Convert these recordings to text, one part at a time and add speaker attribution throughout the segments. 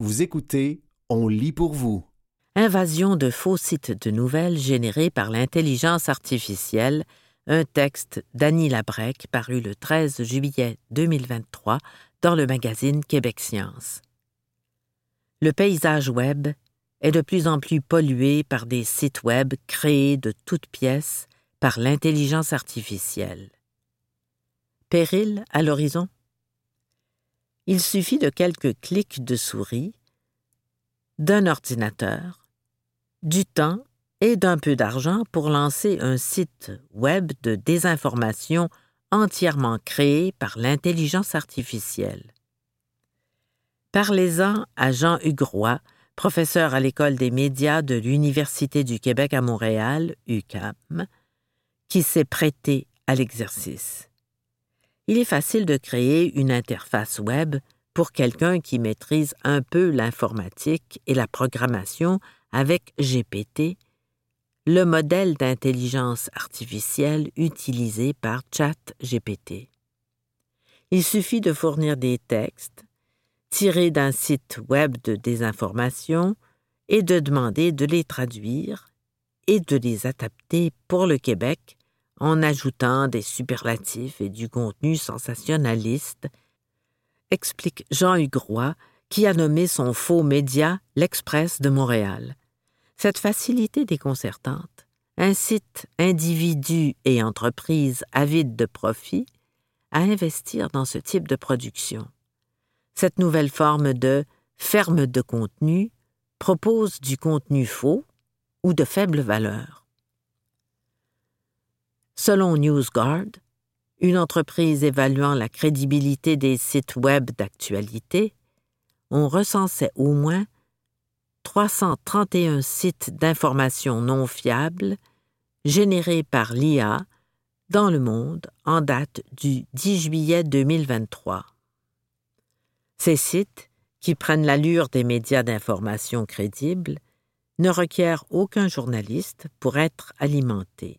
Speaker 1: Vous écoutez On lit pour vous.
Speaker 2: Invasion de faux sites de nouvelles générés par l'intelligence artificielle, un texte d'Annie Labrec paru le 13 juillet 2023 dans le magazine Québec Science. Le paysage web est de plus en plus pollué par des sites web créés de toutes pièces par l'intelligence artificielle. Péril à l'horizon? Il suffit de quelques clics de souris, d'un ordinateur, du temps et d'un peu d'argent pour lancer un site web de désinformation entièrement créé par l'intelligence artificielle. Parlez-en à Jean-Hugues Roy, professeur à l'École des médias de l'Université du Québec à Montréal, UCAM, qui s'est prêté à l'exercice. Il est facile de créer une interface web pour quelqu'un qui maîtrise un peu l'informatique et la programmation avec GPT, le modèle d'intelligence artificielle utilisé par ChatGPT. Il suffit de fournir des textes, tirés d'un site web de désinformation, et de demander de les traduire et de les adapter pour le Québec en ajoutant des superlatifs et du contenu sensationnaliste, explique Jean-Hugues Roy, qui a nommé son faux média l'Express de Montréal. Cette facilité déconcertante incite individus et entreprises avides de profit à investir dans ce type de production. Cette nouvelle forme de ferme de contenu propose du contenu faux ou de faible valeur. Selon NewsGuard, une entreprise évaluant la crédibilité des sites web d'actualité, on recensait au moins 331 sites d'information non fiables générés par l'IA dans le monde en date du 10 juillet 2023. Ces sites, qui prennent l'allure des médias d'information crédibles, ne requièrent aucun journaliste pour être alimentés.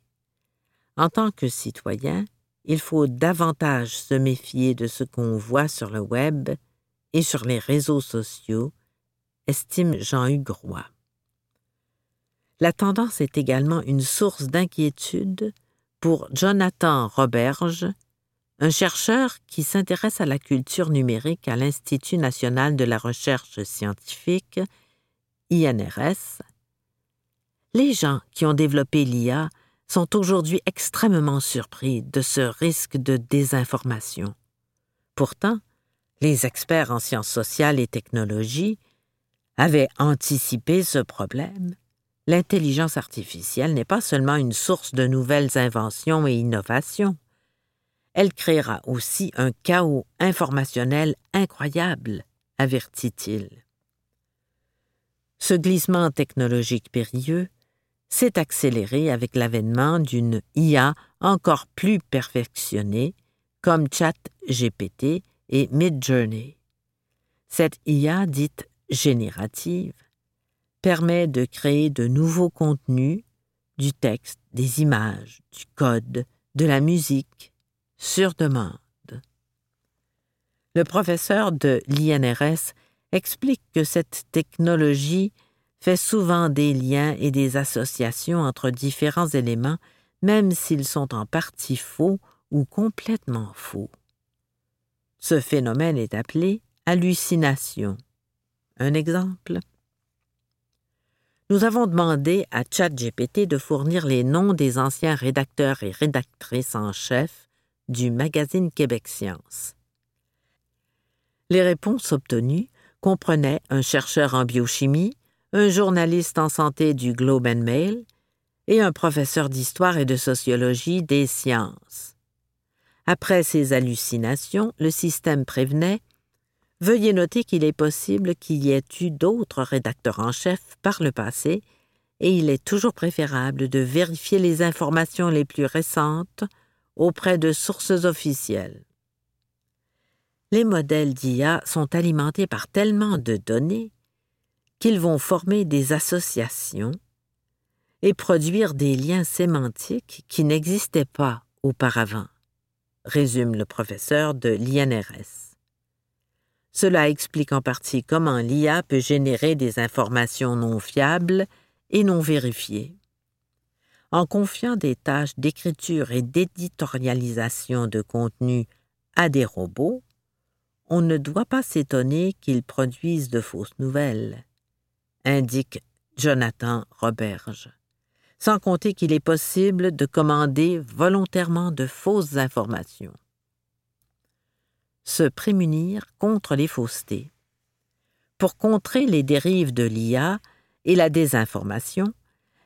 Speaker 2: En tant que citoyen, il faut davantage se méfier de ce qu'on voit sur le web et sur les réseaux sociaux, estime Jean-Hugues. La tendance est également une source d'inquiétude pour Jonathan Roberge, un chercheur qui s'intéresse à la culture numérique à l'Institut national de la recherche scientifique, INRS. Les gens qui ont développé l'IA sont aujourd'hui extrêmement surpris de ce risque de désinformation. Pourtant, les experts en sciences sociales et technologies avaient anticipé ce problème. L'intelligence artificielle n'est pas seulement une source de nouvelles inventions et innovations, elle créera aussi un chaos informationnel incroyable, avertit-il. Ce glissement technologique périlleux s'est accéléré avec l'avènement d'une IA encore plus perfectionnée, comme ChatGPT et Midjourney. Cette IA dite générative permet de créer de nouveaux contenus, du texte, des images, du code, de la musique, sur demande. Le professeur de l'INRS explique que cette technologie fait souvent des liens et des associations entre différents éléments, même s'ils sont en partie faux ou complètement faux. Ce phénomène est appelé hallucination. Un exemple? Nous avons demandé à ChatGPT de fournir les noms des anciens rédacteurs et rédactrices en chef du magazine Québec Science. Les réponses obtenues comprenaient un chercheur en biochimie, un journaliste en santé du Globe and Mail et un professeur d'histoire et de sociologie des sciences. Après ces hallucinations, le système prévenait Veuillez noter qu'il est possible qu'il y ait eu d'autres rédacteurs en chef par le passé, et il est toujours préférable de vérifier les informations les plus récentes auprès de sources officielles. Les modèles d'IA sont alimentés par tellement de données qu'ils vont former des associations et produire des liens sémantiques qui n'existaient pas auparavant, résume le professeur de l'INRS. Cela explique en partie comment l'IA peut générer des informations non fiables et non vérifiées. En confiant des tâches d'écriture et d'éditorialisation de contenu à des robots, on ne doit pas s'étonner qu'ils produisent de fausses nouvelles, indique Jonathan Roberge. Sans compter qu'il est possible de commander volontairement de fausses informations. Se prémunir contre les faussetés. Pour contrer les dérives de l'IA et la désinformation,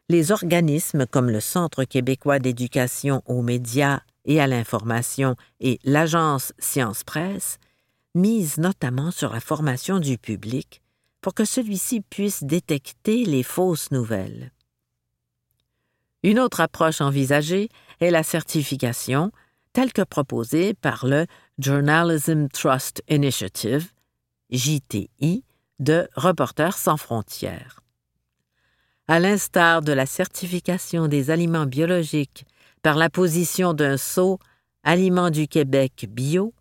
Speaker 2: les organismes comme le Centre québécois d'éducation aux médias et à l'information et l'agence Science Presse misent notamment sur la formation du public pour que celui-ci puisse détecter les fausses nouvelles. Une autre approche envisagée est la certification, telle que proposée par le Journalism Trust Initiative, JTI, de Reporters sans frontières. À l'instar de la certification des aliments biologiques par la position d'un sceau Aliments du Québec bio,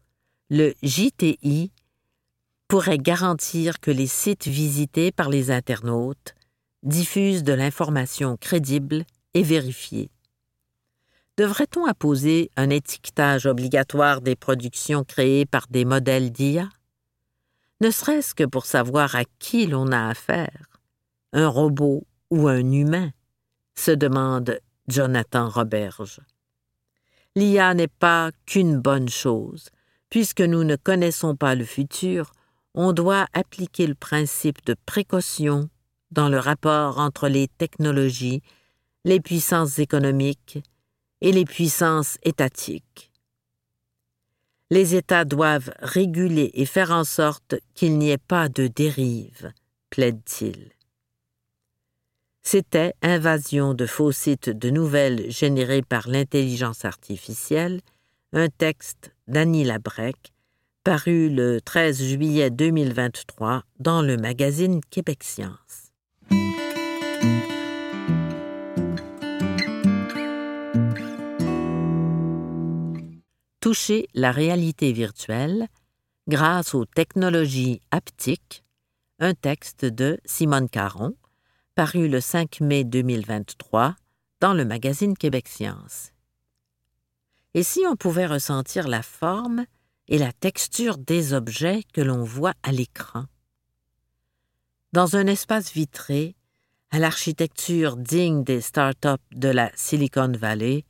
Speaker 2: le JTI pourrait garantir que les sites visités par les internautes diffusent de l'information crédible et vérifiée. Devrait-on apposer un étiquetage obligatoire des productions créées par des modèles d'IA? Ne serait-ce que pour savoir à qui l'on a affaire, un robot ou un humain, se demande Jonathan Roberge. L'IA n'est pas qu'une bonne chose. Puisque nous ne connaissons pas le futur, on doit appliquer le principe de précaution dans le rapport entre les technologies, les puissances économiques et les puissances étatiques. Les États doivent réguler et faire en sorte qu'il n'y ait pas de dérive, plaide-t-il. C'était Invasion de faux sites de nouvelles générés par l'intelligence artificielle, un texte d'Annie Labrec, paru le 13 juillet 2023 dans le magazine Québec Science. Toucher la réalité virtuelle grâce aux technologies haptiques, un texte de Simone Caron, paru le 5 mai 2023 dans le magazine Québec Science. Et si on pouvait ressentir la forme et la texture des objets que l'on voit à l'écran? Dans un espace vitré, à l'architecture digne des start-up de la Silicon Valley,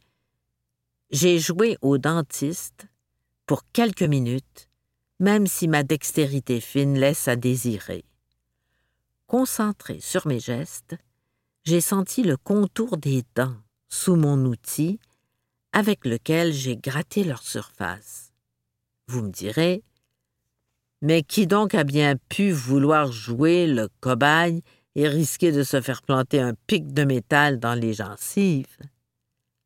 Speaker 2: j'ai joué au dentiste pour quelques minutes, même si ma dextérité fine laisse à désirer. Concentré sur mes gestes, j'ai senti le contour des dents sous mon outil avec lequel j'ai gratté leur surface. Vous me direz, mais qui donc a bien pu vouloir jouer le cobaye et risquer de se faire planter un pic de métal dans les gencives?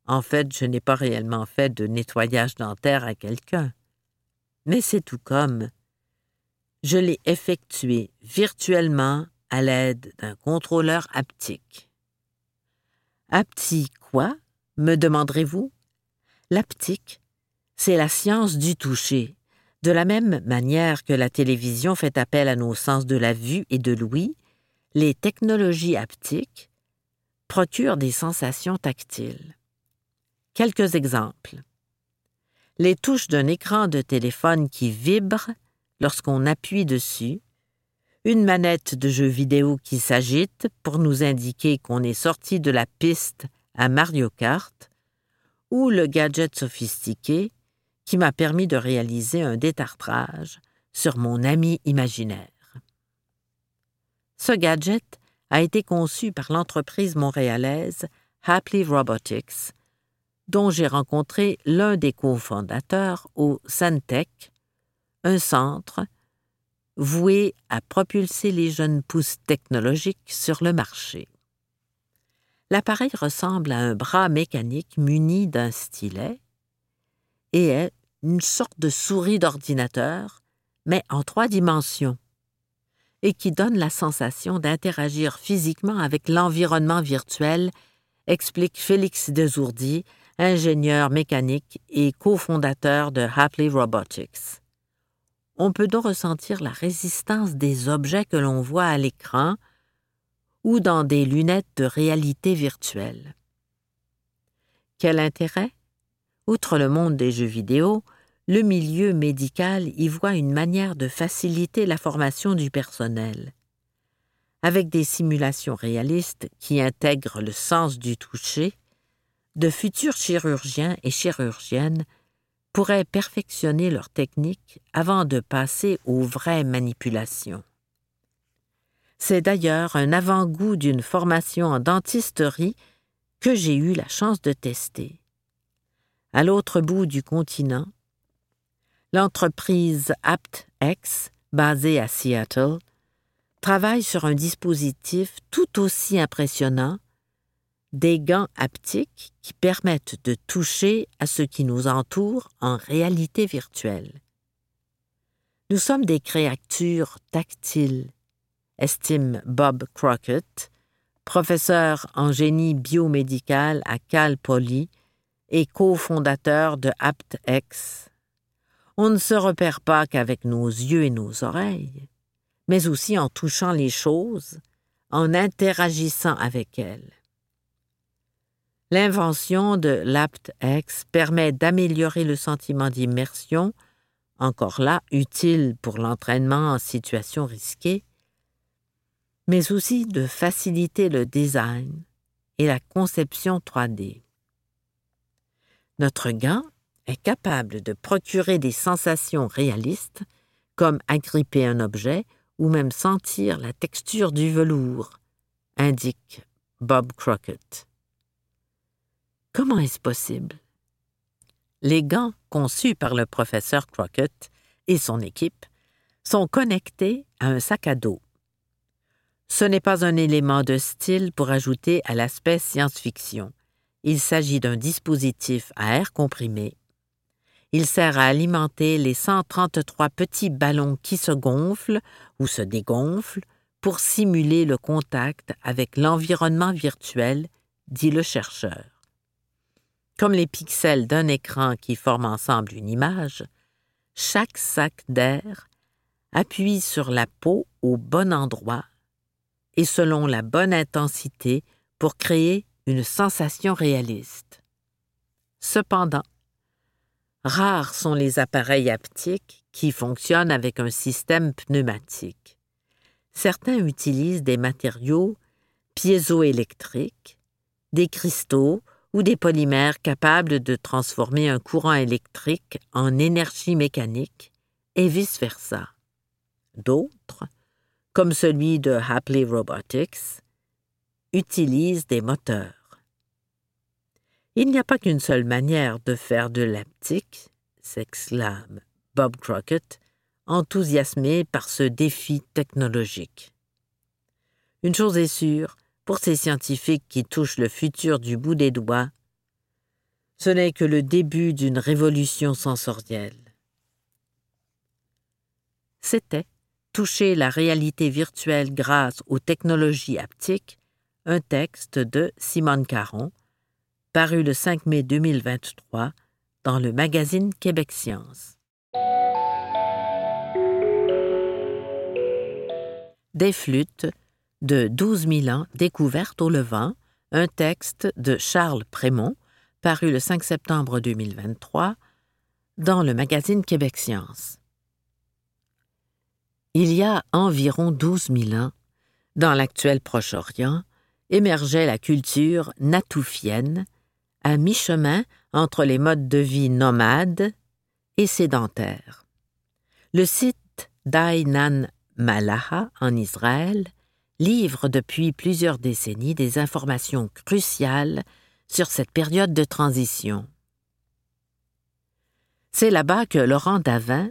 Speaker 2: En fait, je n'ai pas réellement fait de nettoyage dentaire à quelqu'un. Mais c'est tout comme. Je l'ai effectué virtuellement à l'aide d'un contrôleur haptique. Haptique quoi me demanderez-vous? L'haptique, c'est la science du toucher. De la même manière que la télévision fait appel à nos sens de la vue et de l'ouïe, les technologies haptiques procurent des sensations tactiles. Quelques exemples. Les touches d'un écran de téléphone qui vibre lorsqu'on appuie dessus une manette de jeu vidéo qui s'agite pour nous indiquer qu'on est sorti de la piste à Mario Kart, ou le gadget sophistiqué qui m'a permis de réaliser un détartrage sur mon ami imaginaire. Ce gadget a été conçu par l'entreprise montréalaise Happily Robotics, dont j'ai rencontré l'un des cofondateurs au Santec, un centre voué à propulser les jeunes pousses technologiques sur le marché. L'appareil ressemble à un bras mécanique muni d'un stylet et est une sorte de souris d'ordinateur, mais en trois dimensions, et qui donne la sensation d'interagir physiquement avec l'environnement virtuel, explique Félix Desourdi, ingénieur mécanique et cofondateur de Happily Robotics. on peut donc ressentir la résistance des objets que l'on voit à l'écran ou dans des lunettes de réalité virtuelle. Quel intérêt? Outre le monde des jeux vidéo, le milieu médical y voit une manière de faciliter la formation du personnel. Avec des simulations réalistes qui intègrent le sens du toucher, de futurs chirurgiens et chirurgiennes pourraient perfectionner leur technique avant de passer aux vraies manipulations. C'est d'ailleurs un avant-goût d'une formation en dentisterie que j'ai eu la chance de tester. À l'autre bout du continent, l'entreprise AptX, basée à Seattle, travaille sur un dispositif tout aussi impressionnant des gants haptiques qui permettent de toucher à ce qui nous entoure en réalité virtuelle. Nous sommes des créatures tactiles, estime Bob Crockett, professeur en génie biomédical à Cal Poly et cofondateur de AptX. On ne se repère pas qu'avec nos yeux et nos oreilles, mais aussi en touchant les choses, en interagissant avec elles. L'invention de l'AptX permet d'améliorer le sentiment d'immersion, encore là utile pour l'entraînement en situation risquée, mais aussi de faciliter le design et la conception 3D. Notre gant est capable de procurer des sensations réalistes, comme agripper un objet ou même sentir la texture du velours, indique Bob Crockett. Comment est-ce possible? Les gants conçus par le professeur Crockett et son équipe sont connectés à un sac à dos. Ce n'est pas un élément de style pour ajouter à l'aspect science-fiction. Il s'agit d'un dispositif à air comprimé. Il sert à alimenter les 133 petits ballons qui se gonflent ou se dégonflent pour simuler le contact avec l'environnement virtuel, dit le chercheur. Comme les pixels d'un écran qui forment ensemble une image, chaque sac d'air appuie sur la peau au bon endroit et selon la bonne intensité pour créer une sensation réaliste. Cependant, rares sont les appareils haptiques qui fonctionnent avec un système pneumatique. Certains utilisent des matériaux piézoélectriques, des cristaux ou des polymères capables de transformer un courant électrique en énergie mécanique, et vice-versa. D'autres, comme celui de Hapley Robotics, utilisent des moteurs. Il n'y a pas qu'une seule manière de faire de l'aptique, s'exclame Bob Crockett, enthousiasmé par ce défi technologique. Une chose est sûre, pour ces scientifiques qui touchent le futur du bout des doigts, ce n'est que le début d'une révolution sensorielle. C'était Toucher la réalité virtuelle grâce aux technologies haptiques, un texte de Simone Caron, paru le 5 mai 2023 dans le magazine Québec Science. Des flûtes de 12 000 ans découvertes au Levant, un texte de Charles Prémont, paru le 5 septembre 2023 dans le magazine Québec Science. Il y a environ 12 000 ans, dans l'actuel Proche-Orient, émergeait la culture natoufienne, à mi-chemin entre les modes de vie nomades et sédentaires. Le site d'Ainan Malaha en Israël livre depuis plusieurs décennies des informations cruciales sur cette période de transition. C'est là-bas que Laurent Davin,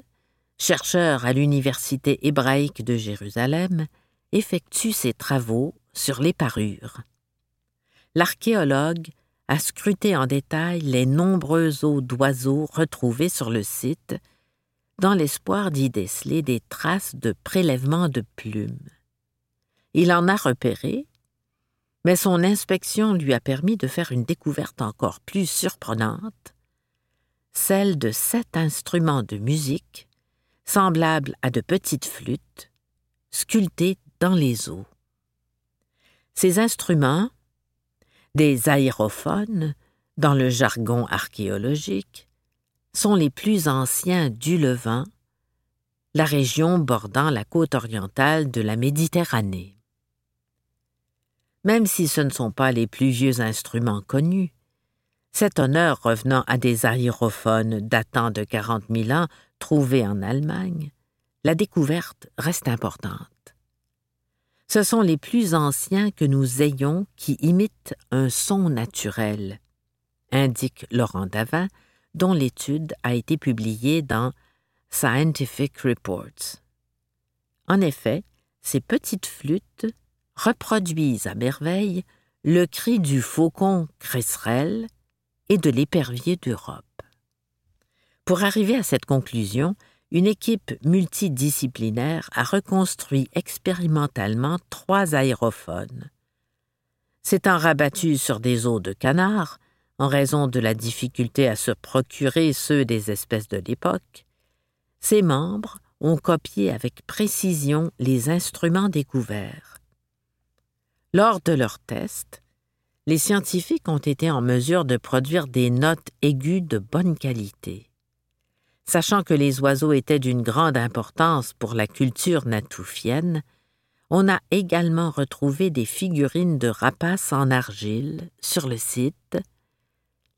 Speaker 2: chercheur à l'Université hébraïque de Jérusalem, effectue ses travaux sur les parures. L'archéologue a scruté en détail les nombreux os d'oiseaux retrouvés sur le site, dans l'espoir d'y déceler des traces de prélèvement de plumes. Il en a repéré, mais son inspection lui a permis de faire une découverte encore plus surprenante, celle de sept instruments de musique semblables à de petites flûtes, sculptées dans les eaux. Ces instruments, des aérophones, dans le jargon archéologique, sont les plus anciens du Levant, la région bordant la côte orientale de la Méditerranée. Même si ce ne sont pas les plus vieux instruments connus, cet honneur revenant à des aérophones datant de quarante mille ans trouvés en Allemagne, la découverte reste importante. Ce sont les plus anciens que nous ayons qui imitent un son naturel, indique Laurent Davin, dont l'étude a été publiée dans Scientific Reports. En effet, ces petites flûtes reproduisent à merveille le cri du faucon cresserelle et de l'épervier d'Europe. Pour arriver à cette conclusion, une équipe multidisciplinaire a reconstruit expérimentalement trois aérophones. S'étant rabattu sur des os de canard, en raison de la difficulté à se procurer ceux des espèces de l'époque, ses membres ont copié avec précision les instruments découverts. Lors de leurs tests, les scientifiques ont été en mesure de produire des notes aiguës de bonne qualité. Sachant que les oiseaux étaient d'une grande importance pour la culture natoufienne, on a également retrouvé des figurines de rapaces en argile sur le site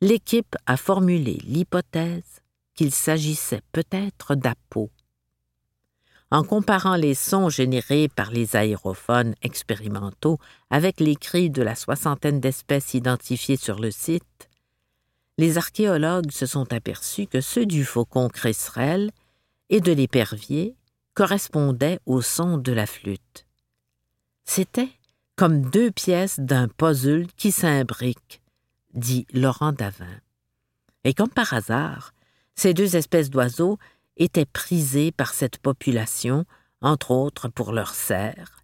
Speaker 2: l'équipe a formulé l'hypothèse qu'il s'agissait peut-être d'Apo. En comparant les sons générés par les aérophones expérimentaux avec les cris de la soixantaine d'espèces identifiées sur le site, les archéologues se sont aperçus que ceux du faucon cresserelle et de l'épervier correspondaient au son de la flûte. C'était comme deux pièces d'un puzzle qui s'imbriquent, dit Laurent Davin. Et comme par hasard, ces deux espèces d'oiseaux étaient prisées par cette population, entre autres pour leurs serres,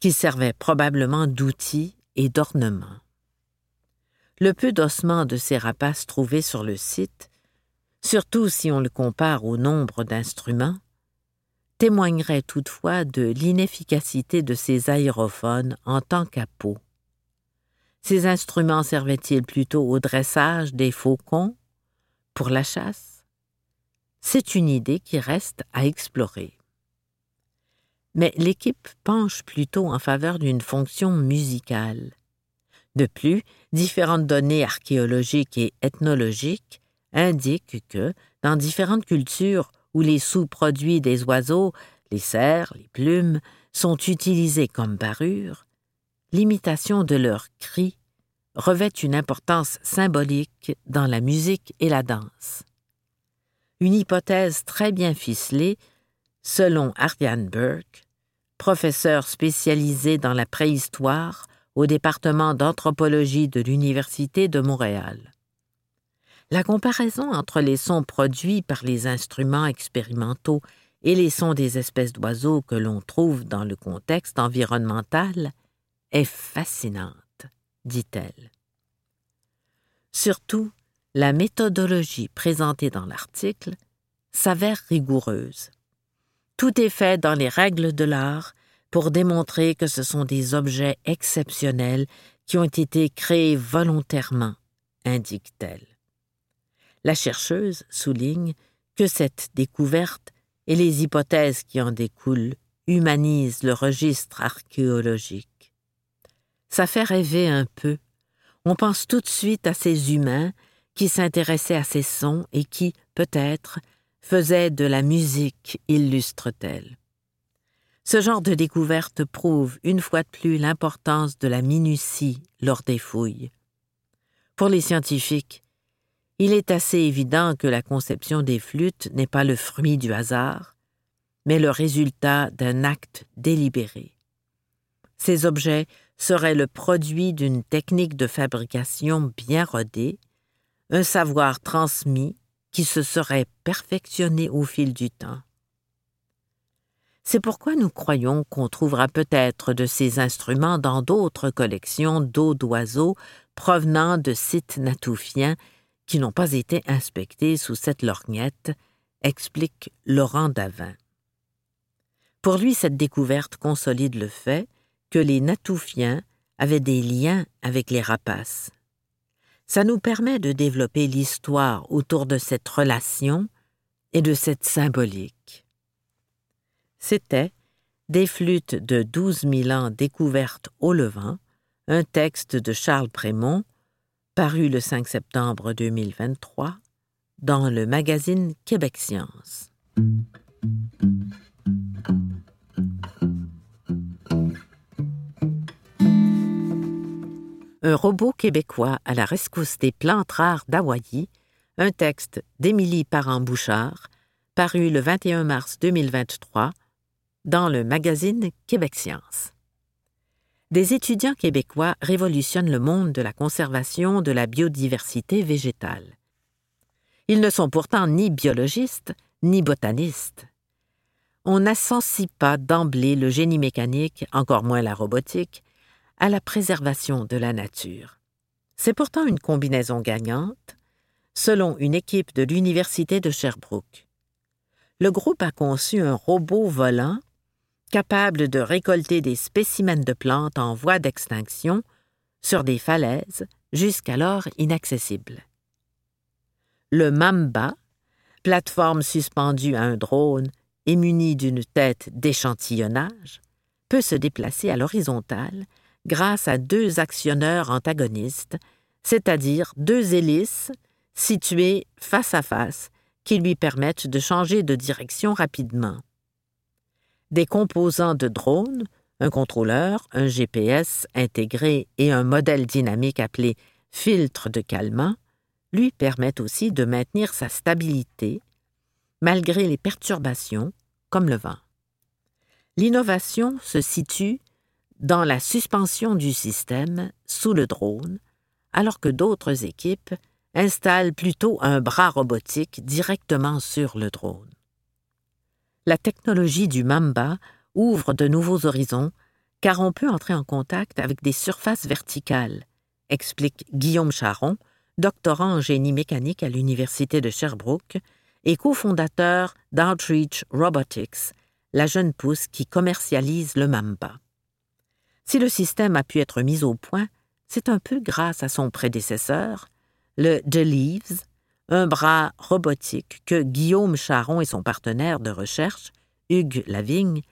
Speaker 2: qui servaient probablement d'outils et d'ornements. Le peu d'ossements de ces rapaces trouvés sur le site, surtout si on le compare au nombre d'instruments, témoignerait toutefois de l'inefficacité de ces aérophones en tant qu'apeaux. Ces instruments servaient-ils plutôt au dressage des faucons, pour la chasse? C'est une idée qui reste à explorer. Mais l'équipe penche plutôt en faveur d'une fonction musicale. De plus, différentes données archéologiques et ethnologiques indiquent que, dans différentes cultures où les sous-produits des oiseaux, les cerfs, les plumes, sont utilisés comme parure, l'imitation de leurs cris revêt une importance symbolique dans la musique et la danse. Une hypothèse très bien ficelée, selon Ariane Burke, professeur spécialisé dans la préhistoire au département d'anthropologie de l'Université de Montréal. La comparaison entre les sons produits par les instruments expérimentaux et les sons des espèces d'oiseaux que l'on trouve dans le contexte environnemental est fascinante, dit-elle. Surtout, la méthodologie présentée dans l'article s'avère rigoureuse. Tout est fait dans les règles de l'art pour démontrer que ce sont des objets exceptionnels qui ont été créés volontairement, indique-t-elle. La chercheuse souligne que cette découverte et les hypothèses qui en découlent humanisent le registre archéologique ça fait rêver un peu. On pense tout de suite à ces humains qui s'intéressaient à ces sons et qui, peut-être, faisaient de la musique, illustre-t-elle. Ce genre de découverte prouve une fois de plus l'importance de la minutie lors des fouilles. Pour les scientifiques, il est assez évident que la conception des flûtes n'est pas le fruit du hasard, mais le résultat d'un acte délibéré. Ces objets serait le produit d'une technique de fabrication bien rodée, un savoir transmis qui se serait perfectionné au fil du temps. C'est pourquoi nous croyons qu'on trouvera peut-être de ces instruments dans d'autres collections d'eau d'oiseaux provenant de sites natoufiens qui n'ont pas été inspectés sous cette lorgnette explique Laurent Davin. Pour lui, cette découverte consolide le fait que les Natoufiens avaient des liens avec les rapaces. Ça nous permet de développer l'histoire autour de cette relation et de cette symbolique. C'était Des flûtes de douze mille ans découvertes au Levant, un texte de Charles Prémont, paru le 5 septembre 2023 dans le magazine Québec Science. Un robot québécois à la rescousse des plantes rares d'Hawaï, un texte d'Émilie Parent-Bouchard, paru le 21 mars 2023 dans le magazine Québec Science. Des étudiants québécois révolutionnent le monde de la conservation de la biodiversité végétale. Ils ne sont pourtant ni biologistes ni botanistes. On n'associe pas d'emblée le génie mécanique, encore moins la robotique, à la préservation de la nature. C'est pourtant une combinaison gagnante, selon une équipe de l'Université de Sherbrooke. Le groupe a conçu un robot volant capable de récolter des spécimens de plantes en voie d'extinction sur des falaises jusqu'alors inaccessibles. Le Mamba, plateforme suspendue à un drone et munie d'une tête d'échantillonnage, peut se déplacer à l'horizontale grâce à deux actionneurs antagonistes, c'est-à-dire deux hélices situées face à face qui lui permettent de changer de direction rapidement. Des composants de drone, un contrôleur, un GPS intégré et un modèle dynamique appelé filtre de calmant lui permettent aussi de maintenir sa stabilité malgré les perturbations comme le vent. L'innovation se situe dans la suspension du système sous le drone, alors que d'autres équipes installent plutôt un bras robotique directement sur le drone. La technologie du Mamba ouvre de nouveaux horizons car on peut entrer en contact avec des surfaces verticales, explique Guillaume Charon, doctorant en génie mécanique à l'Université de Sherbrooke et cofondateur d'Outreach Robotics, la jeune pousse qui commercialise le Mamba. Si le système a pu être mis au point, c'est un peu grâce à son prédécesseur, le Leaves, un bras robotique que Guillaume Charon et son partenaire de recherche, Hugues Lavigne,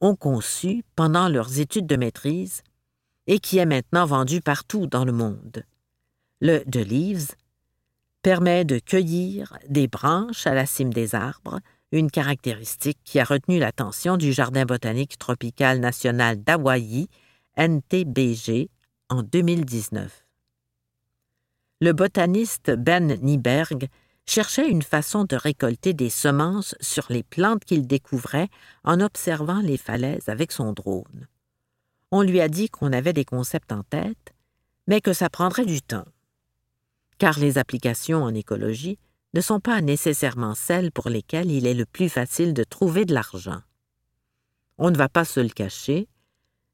Speaker 2: ont conçu pendant leurs études de maîtrise et qui est maintenant vendu partout dans le monde. Le Leaves permet de cueillir des branches à la cime des arbres, une caractéristique qui a retenu l'attention du Jardin botanique tropical national d'Hawaï NTBG en 2019. Le botaniste Ben Nieberg cherchait une façon de récolter des semences sur les plantes qu'il découvrait en observant les falaises avec son drone. On lui a dit qu'on avait des concepts en tête, mais que ça prendrait du temps. Car les applications en écologie ne sont pas nécessairement celles pour lesquelles il est le plus facile de trouver de l'argent. On ne va pas se le cacher,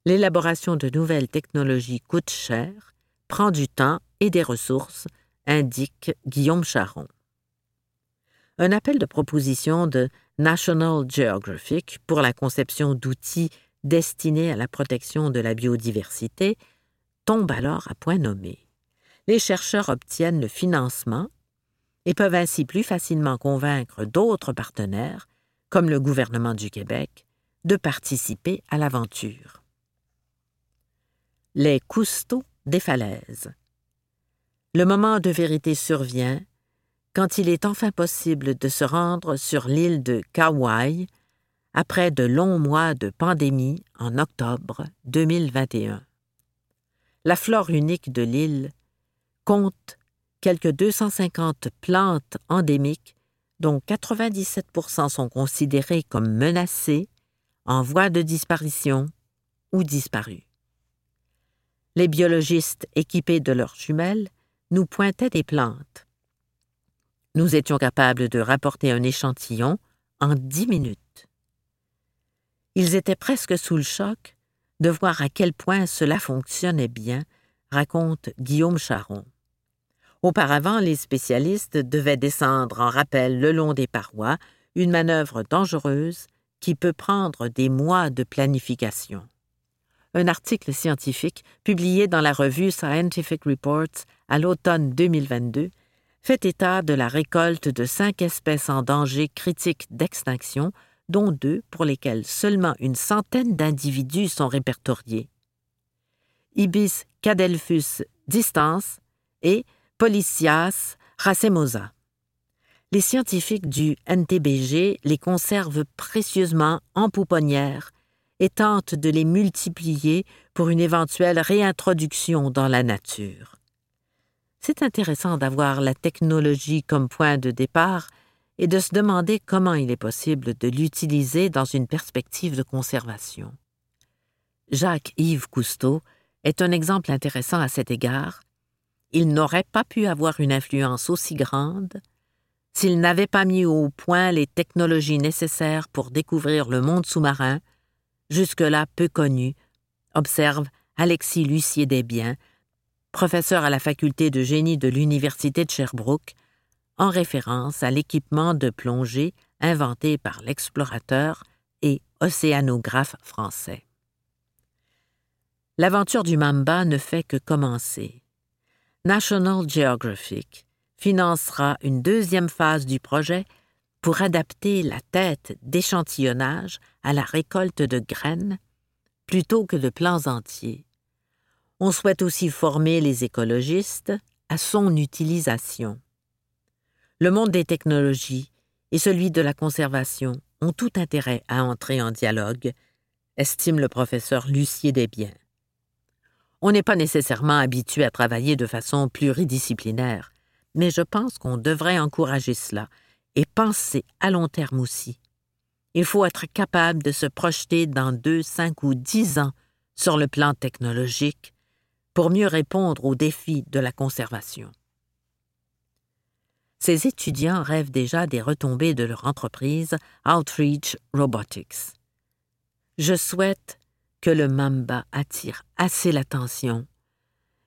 Speaker 2: l'élaboration de nouvelles technologies coûte cher, prend du temps et des ressources, indique Guillaume Charon. Un appel de proposition de National Geographic pour la conception d'outils destinés à la protection de la biodiversité tombe alors à point nommé. Les chercheurs obtiennent le financement et peuvent ainsi plus facilement convaincre d'autres partenaires, comme le gouvernement du Québec, de participer à l'aventure les cousteaux des falaises. Le moment de vérité survient quand il est enfin possible de se rendre sur l'île de Kauai après de longs mois de pandémie en octobre 2021. La flore unique de l'île compte quelques 250 plantes endémiques dont 97% sont considérées comme menacées, en voie de disparition ou disparues les biologistes équipés de leurs jumelles nous pointaient des plantes. Nous étions capables de rapporter un échantillon en dix minutes. Ils étaient presque sous le choc de voir à quel point cela fonctionnait bien, raconte Guillaume Charon. Auparavant, les spécialistes devaient descendre en rappel le long des parois, une manœuvre dangereuse qui peut prendre des mois de planification. Un article scientifique publié dans la revue Scientific Reports à l'automne 2022 fait état de la récolte de cinq espèces en danger critique d'extinction, dont deux pour lesquelles seulement une centaine d'individus sont répertoriés. Ibis cadelphus distans et Polycias racemosa. Les scientifiques du NTBG les conservent précieusement en pouponnière et tentent de les multiplier pour une éventuelle réintroduction dans la nature. C'est intéressant d'avoir la technologie comme point de départ et de se demander comment il est possible de l'utiliser dans une perspective de conservation. Jacques-Yves Cousteau est un exemple intéressant à cet égard, il n'aurait pas pu avoir une influence aussi grande s'il n'avait pas mis au point les technologies nécessaires pour découvrir le monde sous-marin, jusque-là peu connu, observe Alexis Lucier Desbiens, professeur à la faculté de génie de l'Université de Sherbrooke, en référence à l'équipement de plongée inventé par l'explorateur et océanographe français. L'aventure du Mamba ne fait que commencer. National Geographic financera une deuxième phase du projet pour adapter la tête d'échantillonnage à la récolte de graines plutôt que de plants entiers. On souhaite aussi former les écologistes à son utilisation. Le monde des technologies et celui de la conservation ont tout intérêt à entrer en dialogue, estime le professeur Lucier Desbiens. On n'est pas nécessairement habitué à travailler de façon pluridisciplinaire, mais je pense qu'on devrait encourager cela et penser à long terme aussi. Il faut être capable de se projeter dans deux, cinq ou dix ans sur le plan technologique pour mieux répondre aux défis de la conservation. Ces étudiants rêvent déjà des retombées de leur entreprise Outreach Robotics. Je souhaite que le mamba attire assez l'attention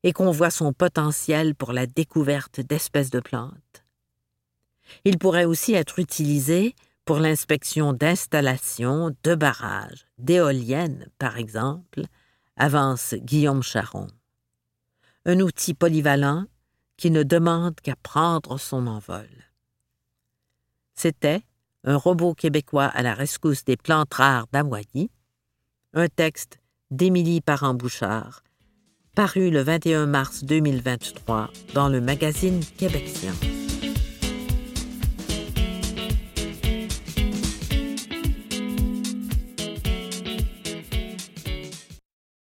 Speaker 2: et qu'on voit son potentiel pour la découverte d'espèces de plantes. Il pourrait aussi être utilisé pour l'inspection d'installations, de barrages, d'éoliennes, par exemple, avance Guillaume Charon. Un outil polyvalent qui ne demande qu'à prendre son envol. C'était un robot québécois à la rescousse des plantes rares d'Hawaï, un texte d'Émilie Parent-Bouchard, paru le 21 mars 2023 dans le magazine Québecien.